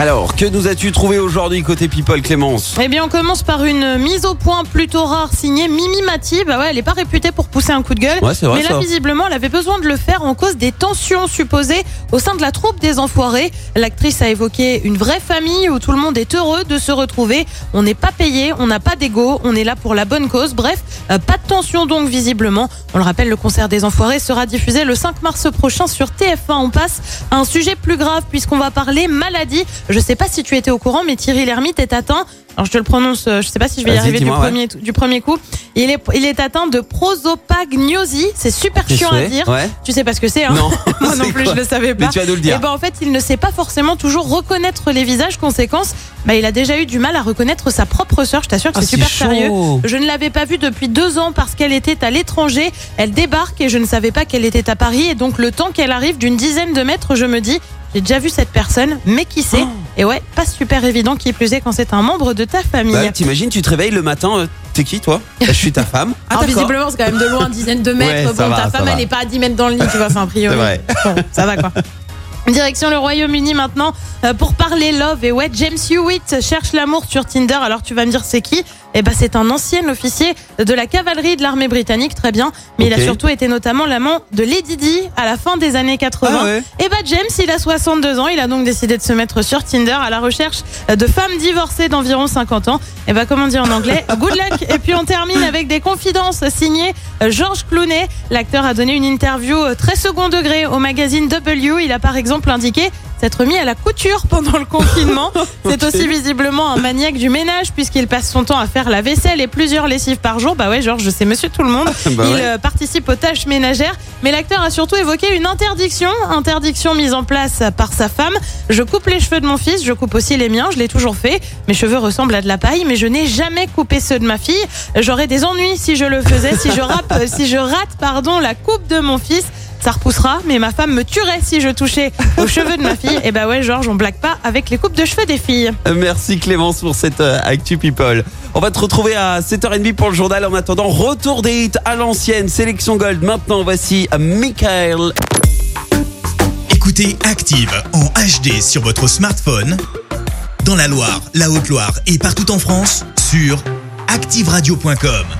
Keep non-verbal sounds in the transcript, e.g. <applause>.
Alors, que nous as-tu trouvé aujourd'hui côté People, Clémence? Eh bien, on commence par une mise au point plutôt rare signée Mimi Mati. Bah ouais, elle n'est pas réputée pour pousser un coup de gueule. Ouais, c'est vrai, mais là, ça. visiblement, elle avait besoin de le faire en cause des tensions supposées au sein de la troupe des Enfoirés. L'actrice a évoqué une vraie famille où tout le monde est heureux de se retrouver. On n'est pas payé, on n'a pas d'ego, on est là pour la bonne cause. Bref, euh, pas de tension donc visiblement. On le rappelle, le concert des Enfoirés sera diffusé le 5 mars prochain sur TF1. On passe à un sujet plus grave puisqu'on va parler maladie. Je sais pas si tu étais au courant, mais Thierry Lhermitte est atteint. Alors je te le prononce, euh, je sais pas si je vais y arriver du ouais. premier, du premier coup. Il est, il est atteint de prosopagnosie. C'est super chiant à dire. Ouais. Tu sais pas ce que c'est, hein Non. <laughs> Moi non plus, quoi je le savais pas. Mais tu vas nous le dire. Et ben en fait, il ne sait pas forcément toujours reconnaître les visages. Conséquence, bah, il a déjà eu du mal à reconnaître sa propre sœur. Je t'assure que Ah, c'est super sérieux. Je ne l'avais pas vue depuis deux ans parce qu'elle était à l'étranger. Elle débarque et je ne savais pas qu'elle était à Paris. Et donc le temps qu'elle arrive d'une dizaine de mètres, je me dis, j'ai déjà vu cette personne, mais qui Oh. sait Et ouais, pas super évident qui plus est quand c'est un membre de ta famille. Bah, T'imagines, tu te réveilles le matin, euh, t'es qui toi Bah, Je suis ta femme. Ah, Alors d'accord. visiblement c'est quand même de loin, dizaine de mètres. Ouais, ça bon, va, ta ça femme va. elle n'est pas à 10 mètres dans le lit, tu vois, enfin a priori. C'est vrai. Bon, ça va quoi. Direction le Royaume-Uni maintenant euh, pour parler love et ouais James Hewitt cherche l'amour sur Tinder alors tu vas me dire c'est qui Eh ben c'est un ancien officier de la cavalerie de l'armée britannique très bien. Mais il a surtout été notamment l'amant de Lady Di à la fin des années 80 Ah ouais. et bah James il a 62 ans. Il a donc décidé de se mettre sur Tinder à la recherche de femmes divorcées d'environ 50 ans. Et bah comment dire en anglais <laughs> good luck. Et puis on termine avec des confidences signées euh, Georges Clooney. L'acteur a donné une interview euh, très second degré au magazine W. Il a par exemple indiqué s'être mis à la couture pendant le confinement. <laughs> C'est aussi visiblement un maniaque du ménage puisqu'il passe son temps à faire la vaisselle et plusieurs lessives par jour. Bah ouais, Georges, c'est monsieur tout le monde. <laughs> Bah il ouais. euh, participe aux tâches ménagères. Mais l'acteur a surtout évoqué une interdiction. Interdiction mise en place par sa femme. Je coupe les cheveux de mon fils, je coupe aussi les miens, je l'ai toujours fait. Mes cheveux ressemblent à de la paille, mais je n'ai jamais coupé ceux de ma fille. J'aurais des ennuis si je le faisais, si je, rappe, <laughs> si je rate pardon, la coupe de mon fils. Ça repoussera, mais ma femme me tuerait si je touchais aux <laughs> cheveux de ma fille. Et bah ouais, Georges, on blague pas avec les coupes de cheveux des filles. Euh, Merci Clémence pour cette euh, Actu People. On va te retrouver à 7h30 pour le journal. En attendant, retour des hits à l'ancienne, sélection Gold. Maintenant, voici euh, Michael. Écoutez Active en HD sur votre smartphone, dans la Loire, la Haute-Loire et partout en France, sur activeradio.com.